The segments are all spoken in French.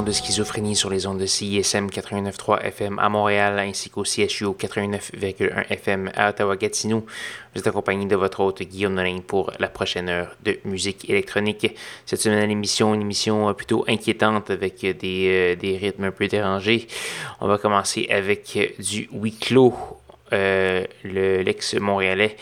De schizophrénie sur les ondes de CISM 89.3 FM à Montréal ainsi qu'au CSU 89.1 FM à Ottawa-Gatineau. Vous êtes accompagné de votre hôte Guillaume Nolin pour la prochaine heure de musique électronique. Cette semaine, l'émission, une émission euh, plutôt inquiétante avec des, euh, des rythmes un peu dérangés. On va commencer avec du huis clos, euh, l'ex-montréalais.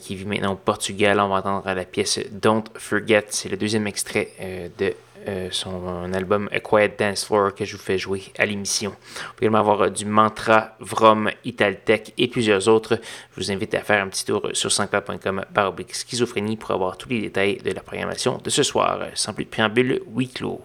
qui vit maintenant au Portugal. On va entendre la pièce Don't Forget. C'est le deuxième extrait de euh, son album A Quiet Dance Floor que je vous fais jouer à l'émission. Vous pouvez également avoir euh, du Mantra, Vrom, Italtech et plusieurs autres. Je vous invite à faire un petit tour sur sanscloud.com par schizophrénie pour avoir tous les détails de la programmation de ce soir. Sans plus de préambule, huis clos.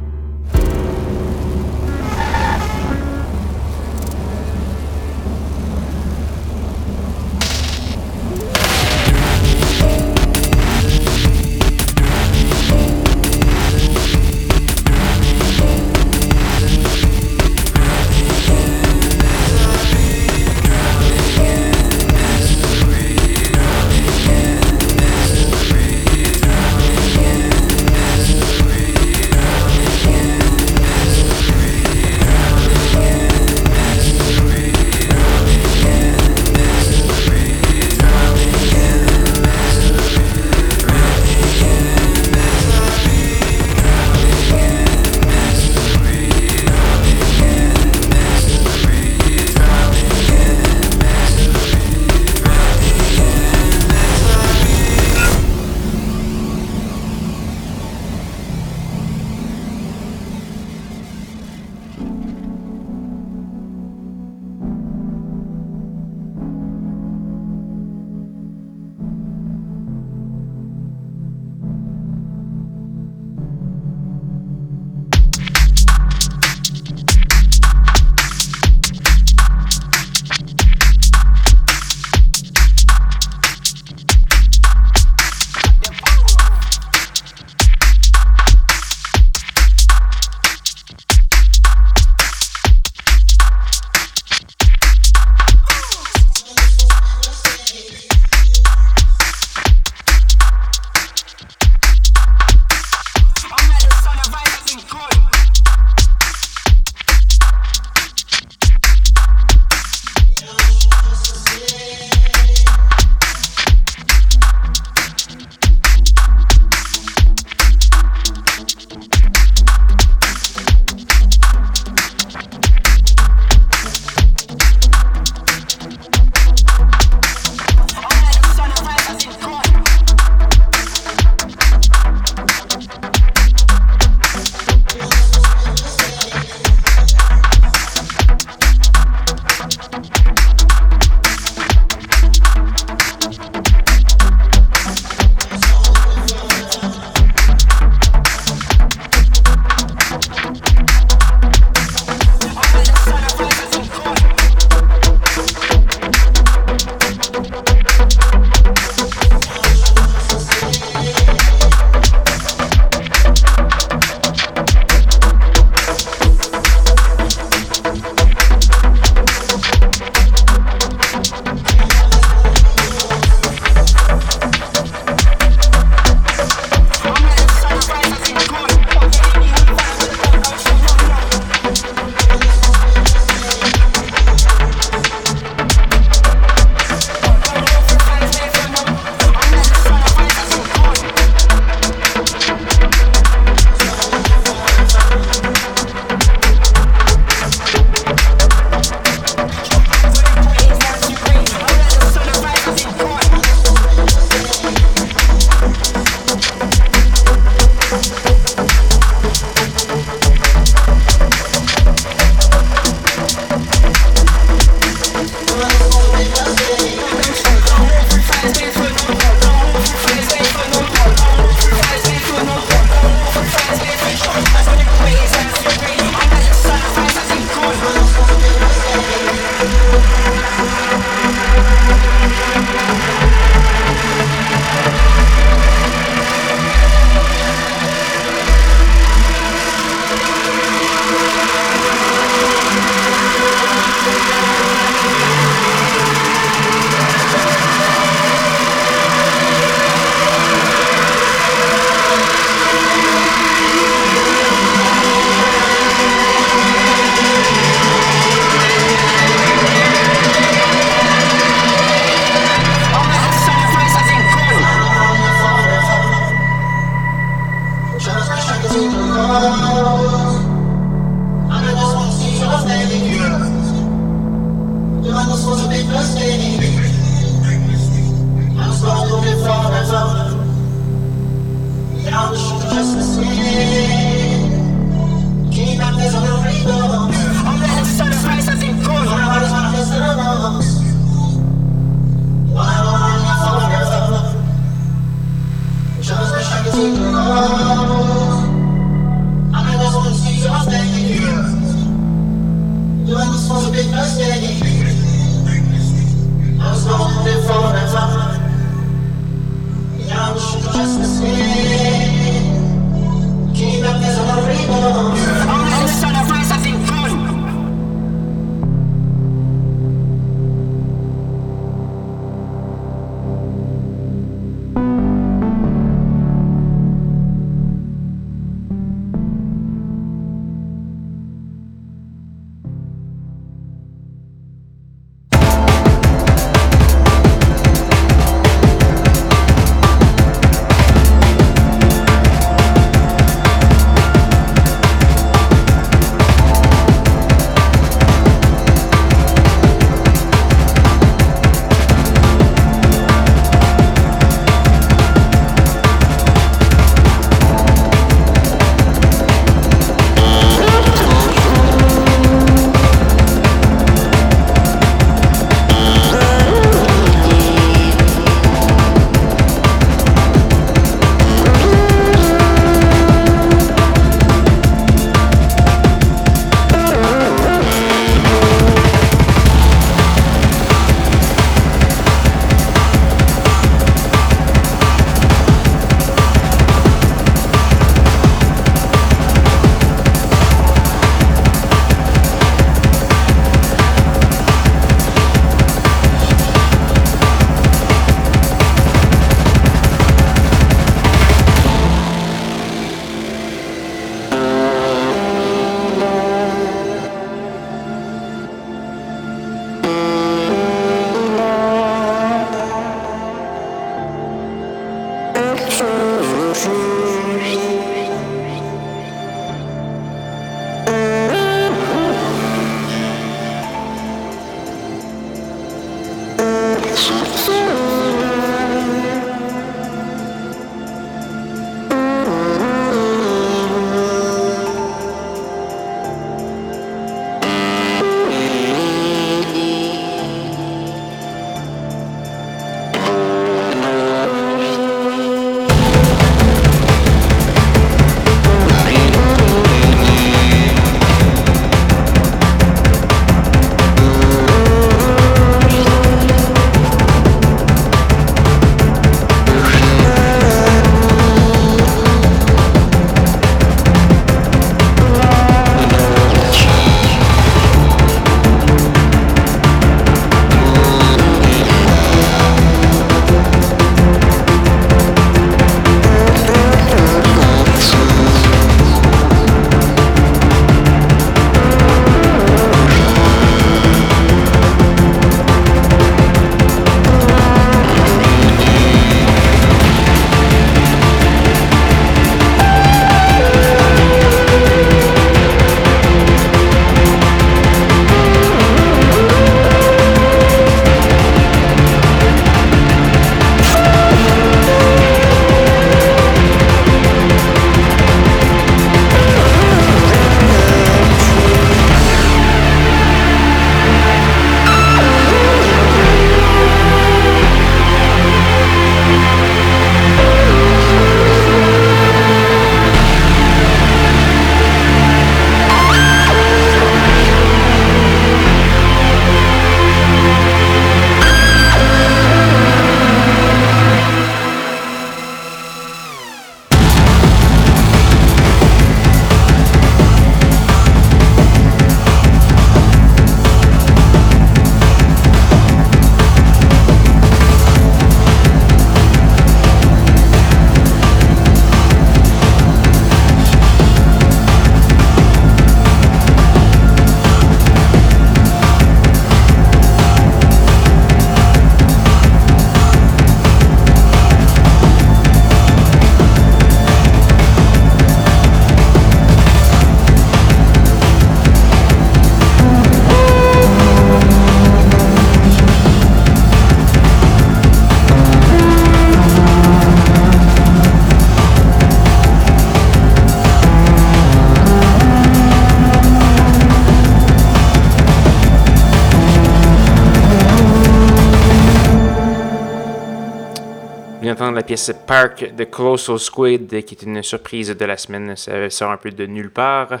La pièce Park de Colossal Squid, qui est une surprise de la semaine. Ça sort un peu de nulle part.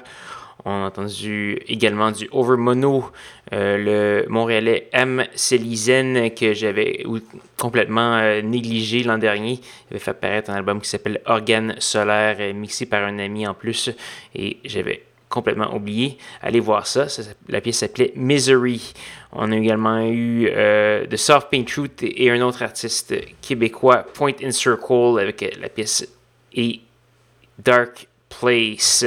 On a entendu également du Overmono, euh, le Montréalais M. Célizen, que j'avais complètement euh, négligé l'an dernier. Il avait fait apparaître un album qui s'appelle Organe solaire, euh, mixé par un ami en plus. Et j'avais complètement oublié. Allez voir ça. la pièce s'appelait Misery. On a également eu euh, The Soft Paint Truth et un autre artiste québécois, Point in Circle, avec la pièce et Dark Place.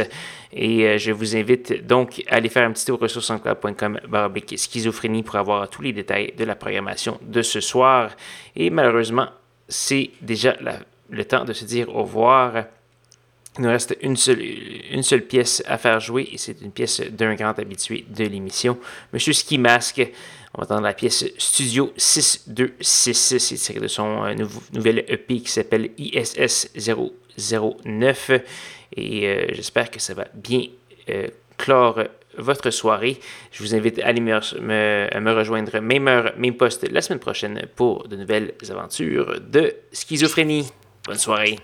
Et euh, je vous invite donc à aller faire un petit tour ressourcesenclub.com schizophrénie pour avoir tous les détails de la programmation de ce soir. Et malheureusement, c'est déjà le temps de se dire au revoir. Il nous reste une seule, pièce à faire jouer et c'est une pièce d'un grand habitué de l'émission, Monsieur Ski Mask. On va entendre la pièce Studio 626. C'est tiré de son euh, nouvel EP qui s'appelle ISS 009. Et euh, j'espère que ça va bien euh, clore votre soirée. Je vous invite à aller me, me, rejoindre même heure, même poste la semaine prochaine pour de nouvelles aventures de schizophrénie. Bonne soirée.